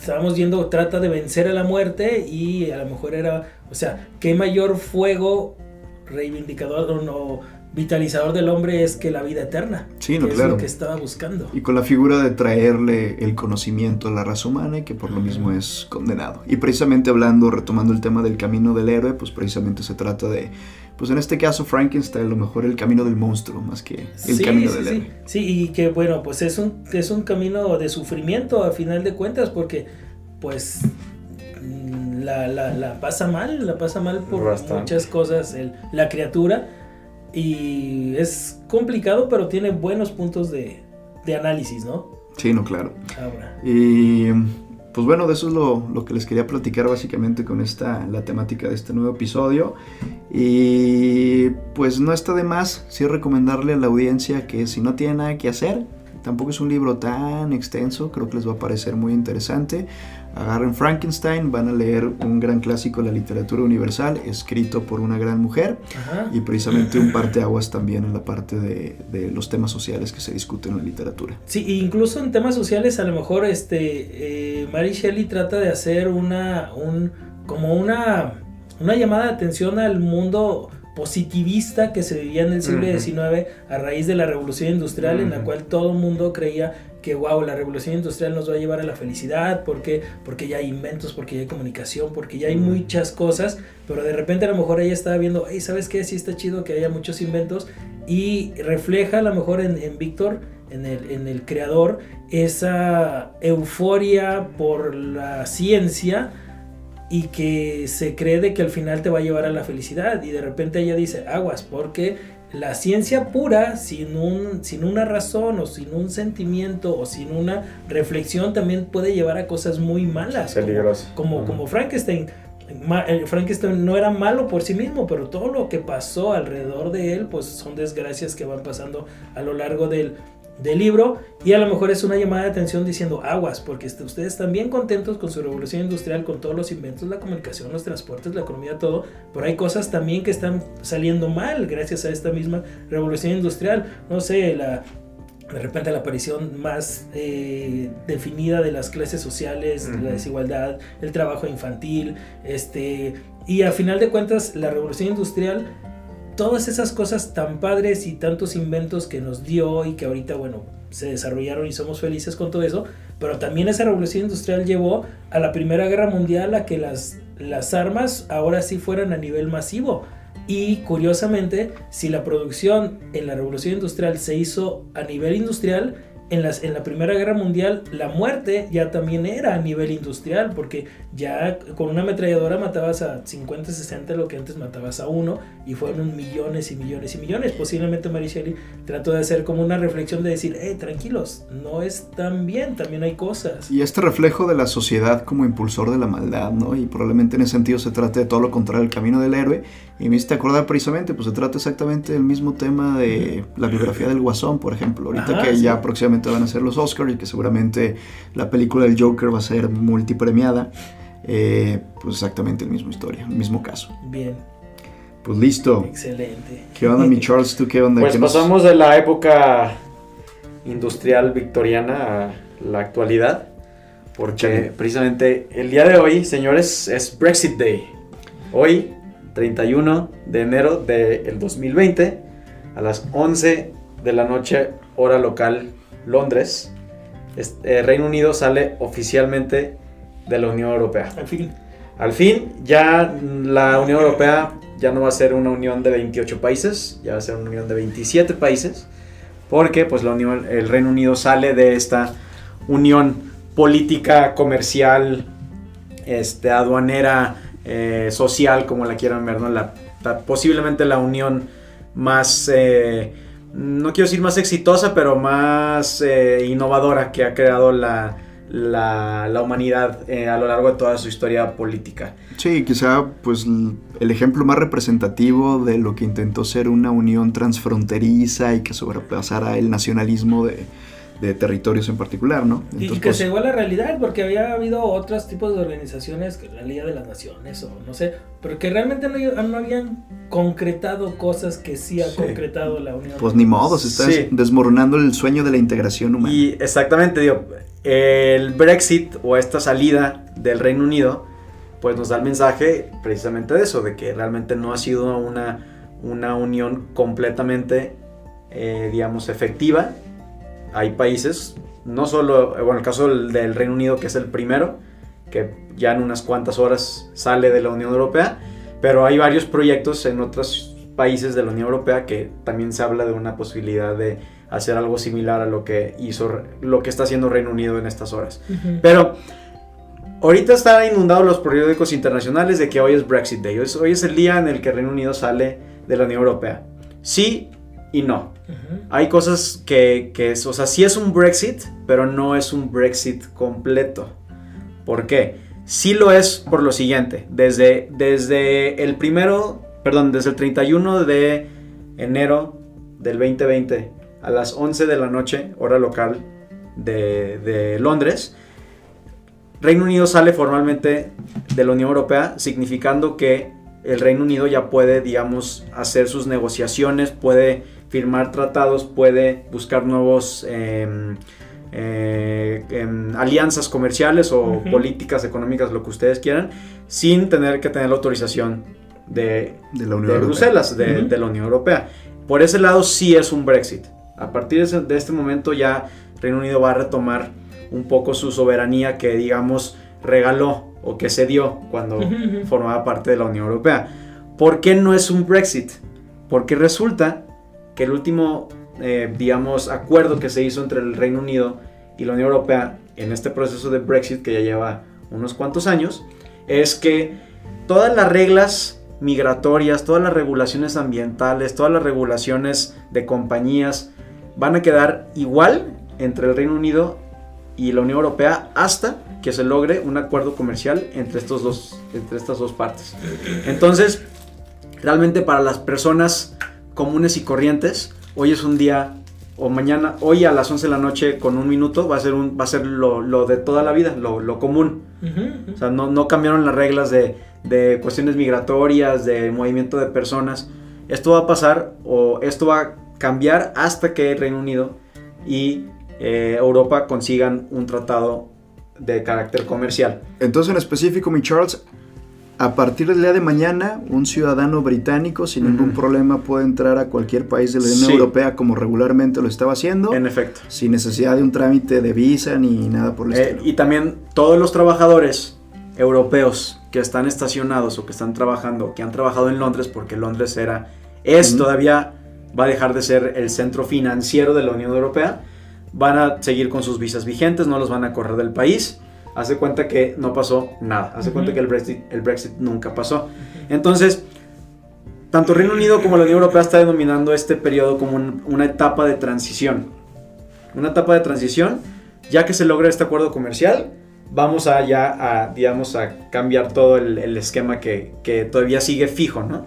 Estábamos viendo, trata de vencer a la muerte y a lo mejor era, o sea, qué mayor fuego reivindicador o no, vitalizador del hombre es que la vida eterna. Sí, no, que claro. Es lo que estaba buscando. Y con la figura de traerle el conocimiento a la raza humana y que por lo mismo es condenado. Y precisamente hablando, retomando el tema del camino del héroe, pues precisamente se trata de, pues en este caso Frankenstein, a lo mejor el camino del monstruo más que el Sí, camino sí, del sí. héroe. Sí, y que bueno, pues es un, es un camino de sufrimiento a final de cuentas, porque pues mm, la, la, la pasa mal, la pasa mal por Bastante. muchas cosas el- la criatura. Y es complicado, pero tiene buenos puntos de, de análisis, ¿no? Sí, no, claro. Ahora. Y pues bueno, de eso es lo, lo, que les quería platicar básicamente con esta, la temática de este nuevo episodio. Y pues no está de más, sí recomendarle a la audiencia que si no tiene nada que hacer, tampoco es un libro tan extenso, creo que les va a parecer muy interesante. Agarren Frankenstein, van a leer un gran clásico de la literatura universal, escrito por una gran mujer, Ajá. y precisamente un parteaguas también en la parte de, de, los temas sociales que se discuten en la literatura. Sí, incluso en temas sociales a lo mejor este eh, Mary Shelley trata de hacer una un como una una llamada de atención al mundo positivista que se vivía en el siglo XIX uh -huh. a raíz de la revolución industrial uh -huh. en la cual todo el mundo creía que wow, la revolución industrial nos va a llevar a la felicidad, porque porque ya hay inventos, porque ya hay comunicación, porque ya hay muchas cosas, pero de repente a lo mejor ella estaba viendo, hey, ¿sabes qué? Sí está chido que haya muchos inventos y refleja a lo mejor en, en Víctor, en el, en el creador, esa euforia por la ciencia y que se cree de que al final te va a llevar a la felicidad y de repente ella dice aguas porque la ciencia pura sin un sin una razón o sin un sentimiento o sin una reflexión también puede llevar a cosas muy malas peligrosas. como, como, como Frankenstein. Frankenstein no era malo por sí mismo, pero todo lo que pasó alrededor de él, pues son desgracias que van pasando a lo largo del, del libro y a lo mejor es una llamada de atención diciendo aguas, porque ustedes están bien contentos con su revolución industrial, con todos los inventos, la comunicación, los transportes, la economía, todo, pero hay cosas también que están saliendo mal gracias a esta misma revolución industrial. No sé, la, de repente la aparición más eh, definida de las clases sociales, uh -huh. la desigualdad, el trabajo infantil, este, y a final de cuentas la revolución industrial todas esas cosas tan padres y tantos inventos que nos dio y que ahorita, bueno, se desarrollaron y somos felices con todo eso, pero también esa revolución industrial llevó a la Primera Guerra Mundial a que las, las armas ahora sí fueran a nivel masivo. Y curiosamente, si la producción en la revolución industrial se hizo a nivel industrial, en, las, en la Primera Guerra Mundial la muerte ya también era a nivel industrial, porque ya con una ametralladora matabas a 50, 60 lo que antes matabas a uno, y fueron millones y millones y millones. Posiblemente Mary Shelley trató de hacer como una reflexión de decir, hey, tranquilos, no es tan bien, también hay cosas. Y este reflejo de la sociedad como impulsor de la maldad, ¿no? Y probablemente en ese sentido se trate de todo lo contrario, el camino del héroe. Y me hiciste acordar precisamente, pues se trata exactamente del mismo tema de la biografía del Guasón, por ejemplo. Ahorita Ajá, que sí. ya próximamente van a ser los Oscars y que seguramente la película del Joker va a ser multipremiada. Eh, pues exactamente el mismo historia, el mismo caso. Bien, Pues listo. excelente. ¿Qué onda, mi Charles? ¿Tú qué onda? Pues ¿Qué nos- pasamos de la época industrial victoriana a la actualidad. Porque Chale. precisamente el día de hoy, señores, es Brexit Day. Hoy, 31 de enero del 2020, a las 11 de la noche, hora local, Londres, es- eh, Reino Unido sale oficialmente de la Unión Europea. Al fin, Al fin, ya la Unión Europea ya no va a ser una unión de 28 países, ya va a ser una unión de 27 países, porque pues la unión, el Reino Unido sale de esta unión política, comercial, este, aduanera, eh, social, como la quieran ver, ¿no? La- la- posiblemente la unión más, eh, no quiero decir más exitosa, pero más eh, innovadora que ha creado la, la, la humanidad eh, a lo largo de toda su historia política. Sí, quizá pues el ejemplo más representativo de lo que intentó ser una unión transfronteriza y que sobrepasara el nacionalismo de, de territorios en particular, ¿no? y que pues, se llegó a la realidad, porque había habido otros tipos de organizaciones, que la Liga de las Naciones o no sé, pero que realmente no, no habían concretado cosas que sí ha Sí. concretado la Unión pues ni modo, se está Sí. desmoronando el sueño de la integración humana. Y exactamente, digo, el Brexit o esta salida del Reino Unido, pues nos da el mensaje precisamente de eso, de que realmente no ha sido una, una unión completamente, eh, digamos, efectiva. Hay países, no solo, eh, bueno, el caso del, del Reino Unido, que es el primero, que ya en unas cuantas horas sale de la Unión Europea, pero hay varios proyectos en otros países de la Unión Europea que también se habla de una posibilidad de hacer algo similar a lo que hizo, lo que está haciendo Reino Unido en estas horas. Pero ahorita están inundados los periódicos internacionales de que hoy es Brexit Day. Hoy es, hoy es el día en el que Reino Unido sale de la Unión Europea. Sí y no. Hay cosas que, que es, o sea, sí es un Brexit, pero no es un Brexit completo. ¿Por qué? Sí lo es por lo siguiente. Desde, desde el primero, perdón, desde el 31 de enero del 2020 a las 11 de la noche, hora local de, de Londres, Reino Unido sale formalmente de la Unión Europea, significando que el Reino Unido ya puede, digamos, hacer sus negociaciones, puede firmar tratados, puede buscar nuevos em, eh, em, alianzas comerciales o políticas económicas, lo que ustedes quieran, sin tener que tener la autorización de, De la Unión de. Bruselas, de, la Unión Europea. Por ese lado sí es un Brexit. A partir de ese- de este momento ya Reino Unido va a retomar un poco su soberanía que digamos regaló o que se dio cuando formaba parte de la Unión Europea. ¿Por qué no es un Brexit? Porque resulta que el último, eh, digamos, acuerdo que se hizo entre el Reino Unido y la Unión Europea en este proceso de Brexit que ya lleva unos cuantos años, es que todas las reglas migratorias, todas las regulaciones ambientales, todas las regulaciones de compañías van a quedar igual entre el Reino Unido y la Unión Europea hasta que se logre un acuerdo comercial entre, estos dos, entre estas dos partes. Entonces, realmente para las personas comunes y corrientes, hoy es un día o mañana, hoy a las 11 de la noche con un minuto va a ser, un, va a ser lo, lo de toda la vida, lo, lo común. O sea, no, no cambiaron las reglas de, de cuestiones migratorias, de movimiento de personas. Esto va a pasar o esto va a cambiar hasta que Reino Unido y eh, Europa consigan un tratado de carácter comercial. Entonces, en específico, mi Charles, a partir del día de mañana, un ciudadano británico sin ningún problema puede entrar a cualquier país de la Unión Sí. Europea como regularmente lo estaba haciendo, En efecto. sin necesidad de un trámite de visa ni nada por el Eh, estilo. y también todos los trabajadores europeos que están estacionados o que están trabajando, que han trabajado en Londres, porque Londres era, es todavía, va a dejar de ser el centro financiero de la Unión Europea, van a seguir con sus visas vigentes, no los van a correr del país. Hace cuenta que no pasó nada. Hace cuenta que el Brexit, el Brexit nunca pasó. Entonces, tanto Reino Unido como la Unión Europea está denominando este periodo como un- una etapa de transición. Una etapa de transición, ya que se logra este acuerdo comercial, vamos a ya a, digamos, a cambiar todo el, el esquema que, que todavía sigue fijo, ¿no?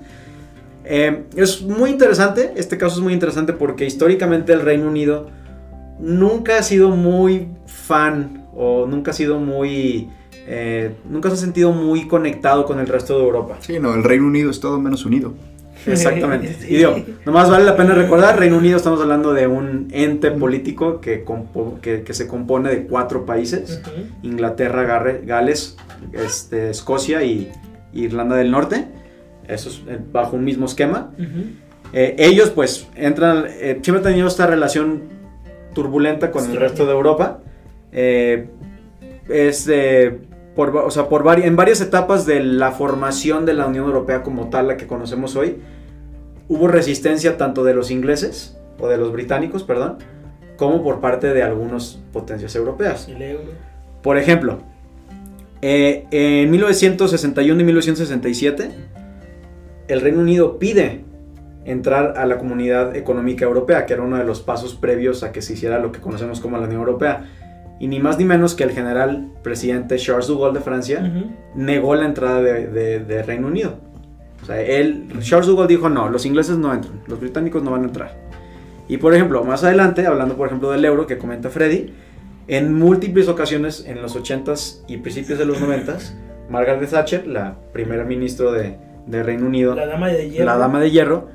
Eh, es muy interesante, este caso es muy interesante porque históricamente el Reino Unido nunca ha sido muy fan o nunca ha sido muy... eh, nunca se ha sentido muy conectado con el resto de Europa. Sí, no, el Reino Unido es todo menos unido. Exactamente. Sí. [LAUGHS] Y digo, nomás vale la pena recordar, Reino Unido estamos hablando de un ente político que, compo- que, que se compone de cuatro países. Inglaterra, Garre- Gales, este, Escocia y Irlanda del Norte, eso es eh, bajo un mismo esquema. Eh, ellos pues entran, eh, siempre han tenido esta relación turbulenta con el resto de Europa. Eh, es eh, por, o sea, por vari- en varias etapas de la formación de la Unión Europea como tal, la que conocemos hoy, hubo resistencia tanto de los ingleses, o de los británicos, perdón, como por parte de algunas potencias europeas. El euro. Por ejemplo, eh, en 1961 y 1967, el Reino Unido pide entrar a la Comunidad Económica Europea, que era uno de los pasos previos a que se hiciera lo que conocemos como la Unión Europea. Y ni más ni menos que el general presidente Charles de Gaulle de Francia Ujú. negó la entrada de, de- de Reino Unido. O sea, él, Charles de Gaulle dijo, no, los ingleses no entran, los británicos no van a entrar. Y por ejemplo, más adelante, hablando por ejemplo del euro que comenta Freddy, en múltiples ocasiones en los 80s y principios de los 90s, Margaret Thatcher, la primera ministra de, de Reino Unido, La dama de hierro. la dama de hierro,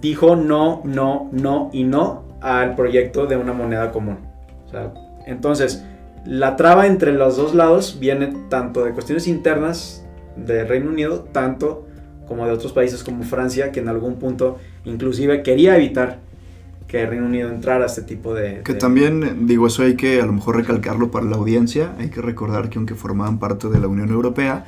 dijo no, no, no y no al proyecto de una moneda común. O sea, entonces, la traba entre los dos lados viene tanto de cuestiones internas de Reino Unido, tanto como de otros países como Francia, que en algún punto inclusive quería evitar que Reino Unido entrara a este tipo de... Que de- también, digo, eso hay que a lo mejor recalcarlo para la audiencia. Hay que recordar que aunque formaban parte de la Unión Europea,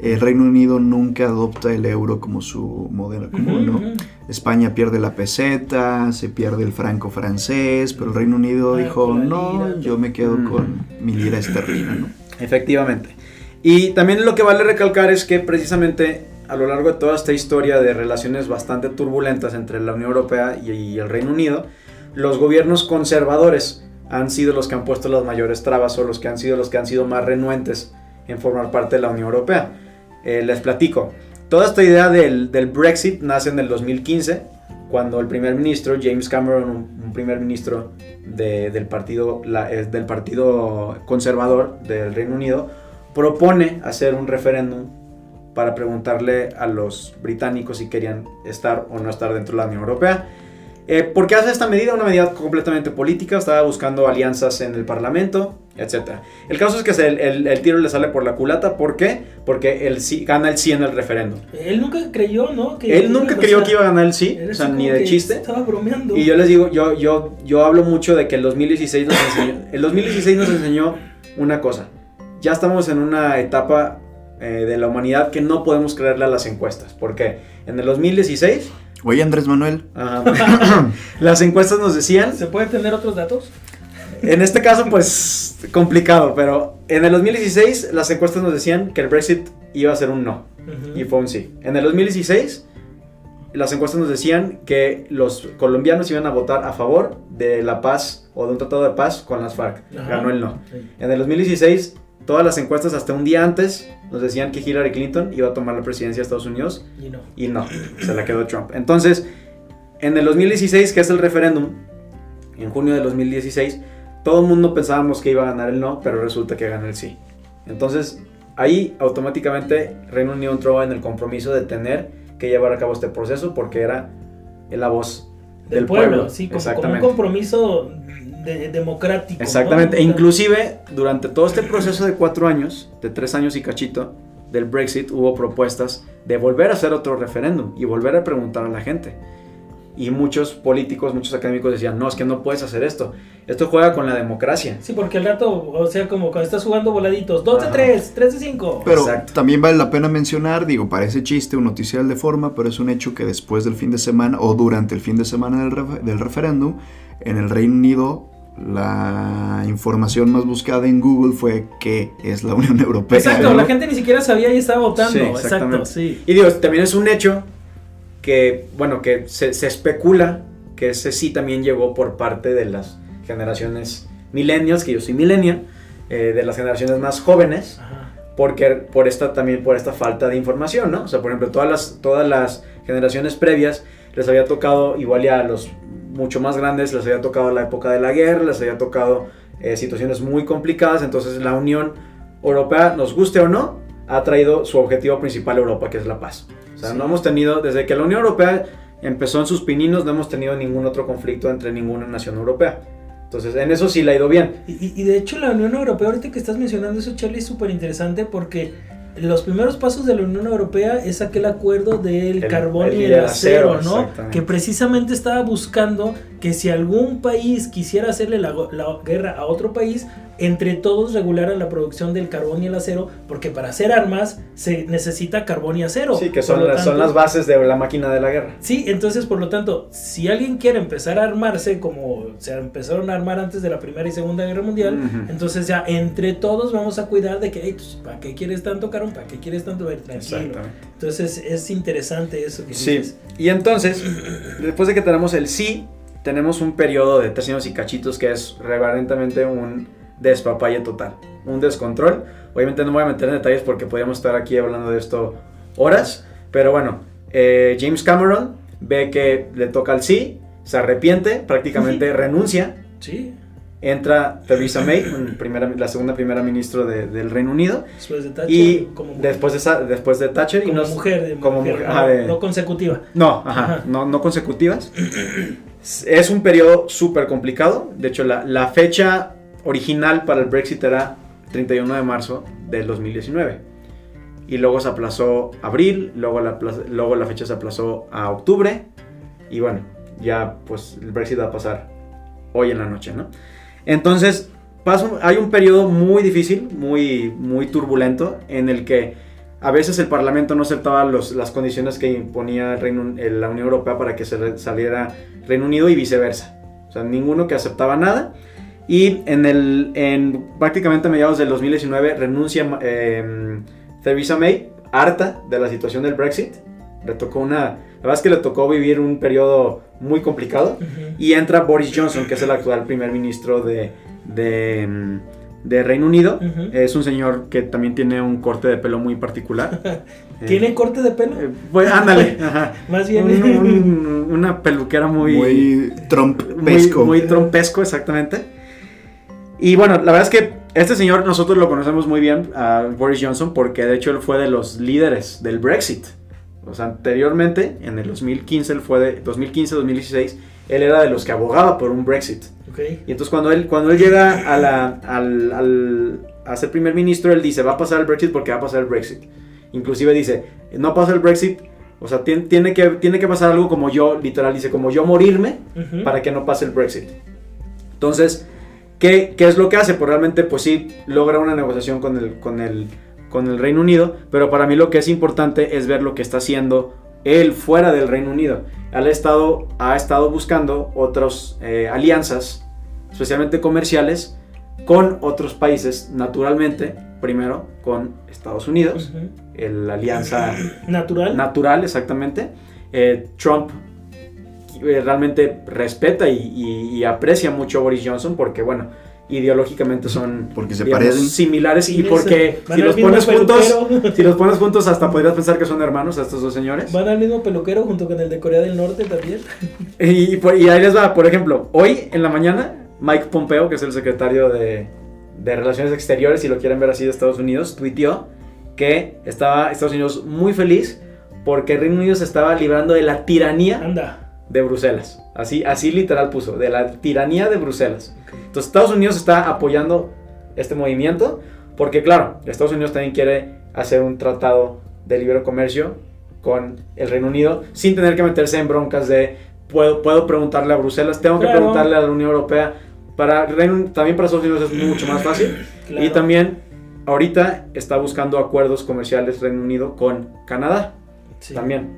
el Reino Unido nunca adopta el euro como su modelo común, ¿no? España pierde la peseta, se pierde el franco francés, pero el Reino Unido Ah, dijo, no, lira". yo me quedo Mm. con mi lira esterlina, ¿no? Efectivamente. Y también lo que vale recalcar es que precisamente a lo largo de toda esta historia de relaciones bastante turbulentas entre la Unión Europea y, y el Reino Unido, los gobiernos conservadores han sido los que han puesto las mayores trabas o los que han sido los que han sido más renuentes en formar parte de la Unión Europea. Eh, les platico. Toda esta idea del, Brexit nace en el 2015, cuando el primer ministro, James Cameron, un, primer ministro de, del, partido, la, del Partido Conservador del Reino Unido, propone hacer un referéndum para preguntarle a los británicos si querían estar o no estar dentro de la Unión Europea. Eh, ¿Por qué hace esta medida? Una medida completamente política, estaba buscando alianzas en el Parlamento, etc. El caso es que el, el, tiro le sale por la culata, ¿por qué? Porque él sí, gana el sí en el referéndum. Él nunca creyó, ¿no? Que él nunca creyó que iba a ganar el sí, o sea, ni de chiste. Estaba bromeando. Y yo les digo, yo, yo, yo hablo mucho de que el 2016 nos enseñó, el 2016 nos enseñó una cosa. Ya estamos en una etapa eh, de la humanidad que no podemos creerle a las encuestas. Porque en el 2016 Oye, Andrés Manuel. Las encuestas nos decían. ¿Se pueden tener otros datos? En este caso, pues complicado, pero en el 2016 las encuestas nos decían que el Brexit iba a ser un no y fue un sí. En el 2016 las encuestas nos decían que los colombianos iban a votar a favor de la paz o de un tratado de paz con las FARC. Ganó el no. En el 2016 todas las encuestas hasta un día antes nos decían que Hillary Clinton iba a tomar la presidencia de Estados Unidos. Y no. Y no, se la quedó Trump. Entonces, en el 2016, que es el referéndum, en junio de 2016, todo el mundo pensábamos que iba a ganar el no, pero resulta que gana el sí. Entonces, ahí automáticamente Reino Unido entró en el compromiso de tener que llevar a cabo este proceso porque era la voz del, pueblo. Sí, como, un compromiso democrático. Exactamente, e inclusive durante todo este proceso de cuatro años, de tres años y cachito, del Brexit, hubo propuestas de volver a hacer otro referéndum y volver a preguntar a la gente. Y muchos políticos, muchos académicos decían, no, es que no puedes hacer esto. Esto juega con la democracia. Sí, porque el rato, o sea, como cuando estás jugando voladitos, 2 de 3, 3 de 5. Pero también vale la pena mencionar, digo, parece chiste un noticial de forma, pero es un hecho que después del fin de semana o durante el fin de semana del, del referéndum, en el Reino Unido la información más buscada en Google fue que es la Unión Europea. Exacto, la gente ni siquiera sabía y estaba votando. Exacto, sí. Y digo, también es un hecho que, bueno, que se, especula que ese sí también llegó por parte de las generaciones millennials, que yo soy millennial, eh, de las generaciones más jóvenes, porque por esta también por esta falta de información, ¿no? O sea, por ejemplo, todas las, todas las generaciones previas les había tocado igual ya a los mucho más grandes, les había tocado la época de la guerra, les había tocado eh, situaciones muy complicadas, entonces la Unión Europea, nos guste o no, ha traído su objetivo principal a Europa, que es la paz. O sea, no hemos tenido, desde que la Unión Europea empezó en sus pininos, no hemos tenido ningún otro conflicto entre ninguna nación europea. Entonces, en eso sí le ha ido bien. Y, y de hecho, la Unión Europea, ahorita que estás mencionando eso, Charlie, es súper interesante porque los primeros pasos de la Unión Europea es aquel acuerdo del carbón y el acero, ¿no? Que precisamente estaba buscando que si algún país quisiera hacerle la, la, guerra a otro país, entre todos regularan la producción del carbón y el acero, porque para hacer armas se necesita carbón y acero. Sí, que son, las, son las bases de la máquina de la guerra. Sí, entonces por lo tanto, si alguien quiere empezar a armarse como se empezaron a armar antes de la Primera y Segunda Guerra Mundial, entonces ya entre todos vamos a cuidar de que, pues, ¿para qué quieres tanto carbón? ¿Para qué quieres tanto ver? Tranquilo. Entonces es interesante eso que Sí, y entonces, después de que tenemos el sí, tenemos un periodo de tres años y cachitos que es reverentemente un despapalle total, un descontrol. Obviamente no me voy a meter en detalles porque podríamos estar aquí hablando de esto horas, pero bueno, eh, James Cameron ve que le toca el sí, se arrepiente, prácticamente [LAUGHS] renuncia. Sí. Entra Theresa May, primera, la segunda primera ministra del Reino Unido. Después de Thatcher. Y después, de, después de Thatcher. Como y mujer. como mujer, no, consecutiva. No, ajá, No, no consecutivas. [CLEARS THROAT] es un periodo súper complicado. De hecho, la, fecha original para el Brexit era 31 de marzo del 2019. Y luego se aplazó abril, luego la, luego la fecha se aplazó a octubre. Y bueno, ya pues el Brexit va a pasar hoy en la noche, ¿no? Entonces, hay un periodo muy difícil, muy, muy turbulento, en el que a veces el Parlamento no aceptaba las condiciones que imponía Reino, la Unión Europea para que se saliera Reino Unido y viceversa. O sea, ninguno que aceptaba nada. Y en el, en prácticamente a mediados del 2019 renuncia eh, Theresa May, harta de la situación del Brexit. Le tocó una, la verdad es que le tocó vivir un periodo muy complicado. Y entra Boris Johnson, que es el actual primer ministro de, de, de Reino Unido. Es un señor que también tiene un corte de pelo muy particular. [LAUGHS] ¿Tiene Eh, corte de pelo? eh, pues ándale. [LAUGHS] ajá. Más bien. Un- un- [LAUGHS] una peluquera muy, Muy Trump muy, pesco. muy trompesco, exactamente. Y bueno, la verdad es que este señor nosotros lo conocemos muy bien, a Boris Johnson, porque de hecho él fue de los líderes del Brexit. O sea, anteriormente, en el 2015, él fue de 2015-2016, él era de los que abogaba por un Brexit. Y entonces cuando él, cuando él llega a, la, al, al- a ser primer ministro, él dice, va a pasar el Brexit porque va a pasar el Brexit. Inclusive dice, no pasa el Brexit, o sea, tiene, tiene, que, tiene que pasar algo como yo, literal, dice, como yo morirme para que no pase el Brexit. Entonces, ¿qué, qué es lo que hace? Pues realmente, pues sí, logra una negociación con el, con, el, con el Reino Unido, pero para mí lo que es importante es ver lo que está haciendo él fuera del Reino Unido. Él ha estado, ha estado buscando otras eh, alianzas, especialmente comerciales, con otros países, naturalmente, primero con Estados Unidos, Ujú. el- la alianza Natural. natural, exactamente. Eh, Trump eh, realmente respeta y, y- y aprecia mucho a Boris Johnson porque, bueno, ideológicamente son Porque se digamos, parecen. similares y Sí, porque van si los pones juntos, [LAUGHS] si los pones juntos hasta podrías pensar que son hermanos a estos dos señores. Van al mismo peluquero junto con el de Corea del Norte también. [LAUGHS] Y, por- y ahí les va, por ejemplo, hoy en la mañana, Mike Pompeo, que es el secretario de, de Relaciones Exteriores, si lo quieren ver así de Estados Unidos, tuiteó que estaba Estados Unidos muy feliz porque Reino Unido se estaba librando de la tiranía Anda. de Bruselas. Así, así literal puso, de la tiranía de Bruselas. Entonces Estados Unidos está apoyando este movimiento porque claro, Estados Unidos también quiere hacer un tratado de libre comercio con el Reino Unido sin tener que meterse en broncas de puedo, puedo preguntarle a Bruselas, tengo que Claro. preguntarle a la Unión Europea. Para Reino- también para Estados Unidos es mucho más fácil. [CLEARS THROAT] Claro. Y también ahorita está buscando acuerdos comerciales Reino Unido con Canadá Sí. también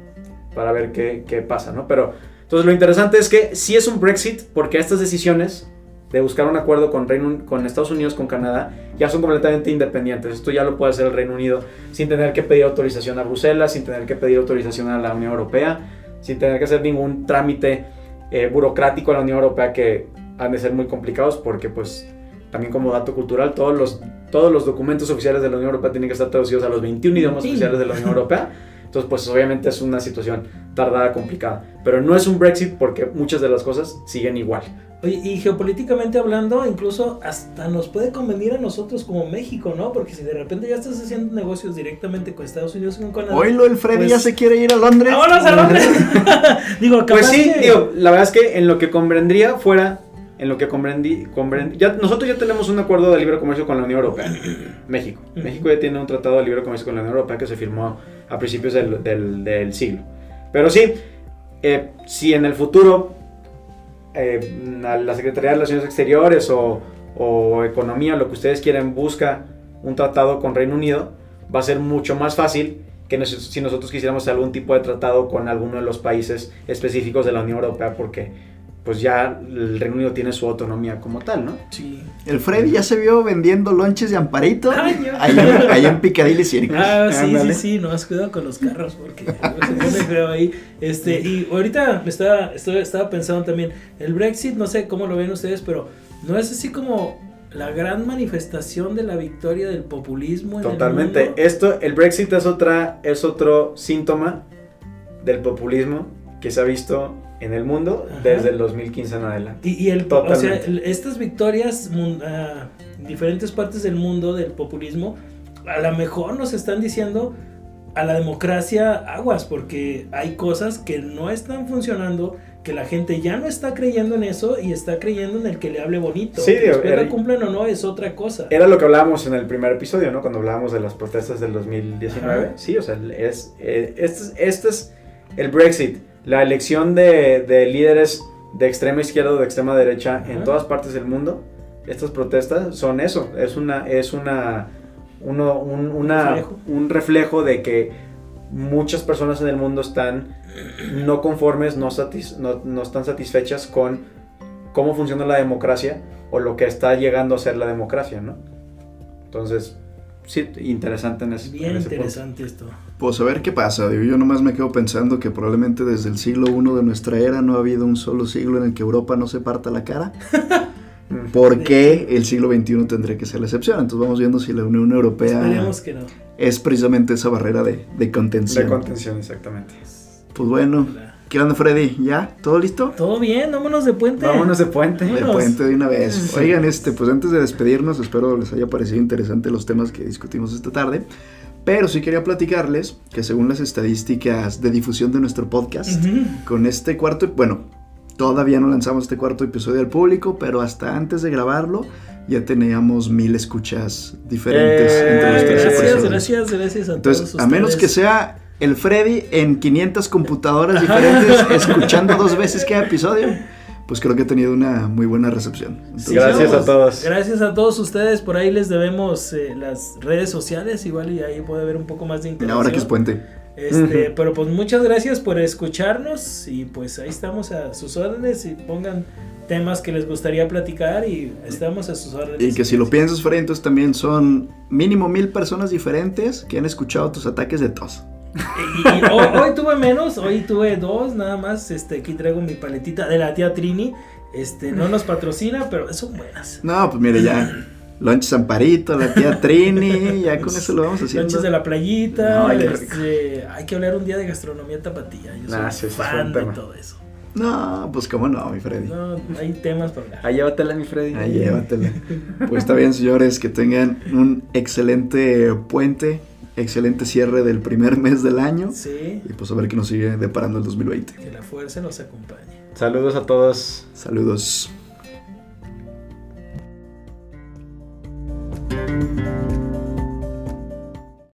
para ver qué, qué pasa, ¿no? Pero entonces lo interesante es que sí es un Brexit porque estas decisiones de buscar un acuerdo con, Reino, con Estados Unidos, con Canadá, ya son completamente independientes. Esto ya lo puede hacer el Reino Unido sin tener que pedir autorización a Bruselas, sin tener que pedir autorización a la Unión Europea, sin tener que hacer ningún trámite eh, burocrático a la Unión Europea que han de ser muy complicados porque pues también como dato cultural todos los, todos los documentos oficiales de la Unión Europea tienen que estar traducidos a los 21 idiomas Sí. oficiales de la Unión Europea. Entonces, pues obviamente es una situación tardada, complicada. Pero no es un Brexit porque muchas de las cosas siguen igual. Oye, y geopolíticamente hablando, incluso hasta nos puede convenir a nosotros como México, ¿no? Porque si de repente ya estás haciendo negocios directamente con Estados Unidos y con Canadá. Oílo, el Freddy Pues- ya se quiere ir a Londres. ¡Vámonos a Londres! [LAUGHS] [LAUGHS] digo, capaz Pues sí, que- digo, la verdad es que en lo que convendría fuera, en lo que comprendí, comprend- ya, nosotros ya tenemos un acuerdo de libre comercio con la Unión Europea, [CLEARS THROAT] México. México ya tiene un tratado de libre comercio con la Unión Europea que se firmó a principios del, del- del siglo. Pero sí, eh, si en el futuro eh, la Secretaría de Relaciones Exteriores o, o Economía, lo que ustedes quieren, busca un tratado con Reino Unido, va a ser mucho más fácil que si nosotros quisiéramos algún tipo de tratado con alguno de los países específicos de la Unión Europea, porque pues ya el Reino Unido tiene su autonomía como tal, ¿no? Sí. El Freddy ya se vio vendiendo lonches de Amparito. [LAUGHS] Ay, yo. Allá, allá en Picadilly Circus. Ah, sí, Ándale. sí, sí, no has cuidado con los carros porque se pone feo ahí. Este, y ahorita me estaba, estaba, estaba pensando también, el Brexit, no sé cómo lo ven ustedes, pero no es así como la gran manifestación de la victoria del populismo en Totalmente. el mundo. Esto, el Brexit es otra, es otro síntoma del populismo que se ha visto en el mundo Ajá. desde el 2015 en adelante. Y, y el, o sea, Totalmente. estas victorias en diferentes partes del mundo del populismo, a lo mejor nos están diciendo a la democracia aguas, porque hay cosas que no están funcionando, que la gente ya no está creyendo en eso y está creyendo en el que le hable bonito. Sí, digo, era- cumplen o no es otra cosa. Era lo que hablábamos en el primer episodio, ¿no? Cuando hablábamos de las protestas del 2019. Ajá. Sí, o sea, es, eh, este, es, este es el Brexit, la elección de, de líderes de extrema izquierda o de extrema derecha en todas partes del mundo. Estas protestas son eso, es una, es una, uno- un, una- Reflejo. un reflejo de que muchas personas en el mundo están no conformes, no, satis- no, no están satisfechas con cómo funciona la democracia o lo que está llegando a ser la democracia, ¿no? Entonces, sí, interesante en ese, Bien en ese punto. interesante esto. Pues a ver qué pasa. Digo, yo nomás me quedo pensando que probablemente desde el siglo I de nuestra era no ha habido un solo siglo en el que Europa no se parta la cara. [LAUGHS] Por qué el siglo XXI tendría que ser la excepción. Entonces vamos viendo si la Unión Europea Esperemos que no. es precisamente esa barrera de, de contención. De contención, exactamente. Pues bueno, ¿qué onda Freddy? ¿Ya? ¿Todo listo? Todo bien, vámonos de puente. Vámonos de puente. De Vámonos. puente de una vez. Oigan, este, pues antes de despedirnos, espero les haya parecido interesante los temas que discutimos esta tarde. Pero sí quería platicarles que según las estadísticas de difusión de nuestro podcast, con este cuarto, bueno, todavía no lanzamos este cuarto episodio al público, pero hasta antes de grabarlo ya teníamos mil escuchas diferentes Eh, entre los tres Gracias, gracias, gracias a Entonces, todos a menos que sea el Freddy en 500 computadoras diferentes [LAUGHS] escuchando dos veces cada episodio, pues creo que ha tenido una muy buena recepción. Entonces, Gracias a Vamos. todos. Gracias a todos ustedes. Por ahí les debemos eh, las redes sociales. Igual y ahí puede haber un poco más de interacción. ahora que es puente. Este, pero pues muchas gracias por escucharnos. Y pues ahí estamos a sus órdenes. Y pongan temas que les gustaría platicar. Y estamos a sus órdenes. Y que si lo piensas, Freddy, entonces también son mínimo mil personas diferentes que han escuchado tus ataques de tos. Y, y hoy, hoy tuve menos, hoy tuve dos nada más. Este, aquí traigo mi paletita de la tía Trini. Este, no nos patrocina, pero son buenas. No, pues mire, ya. Lonches Amparito, la tía Trini, ya con eso lo vamos haciendo. Noches de la playita. Este, hay que hablar un día de gastronomía tapatía. Yo soy Ah, sí, fan de todo eso. No, pues cómo no, mi Freddy. No, hay temas para hablar. Ahí llévatela, mi Freddy. Ahí llévatela. Pues está bien, señores, que tengan un excelente puente, excelente cierre del primer [LAUGHS] mes del año. Sí, Y pues a ver qué nos sigue deparando el 2020. que la fuerza nos acompañe. Saludos a todos. Saludos.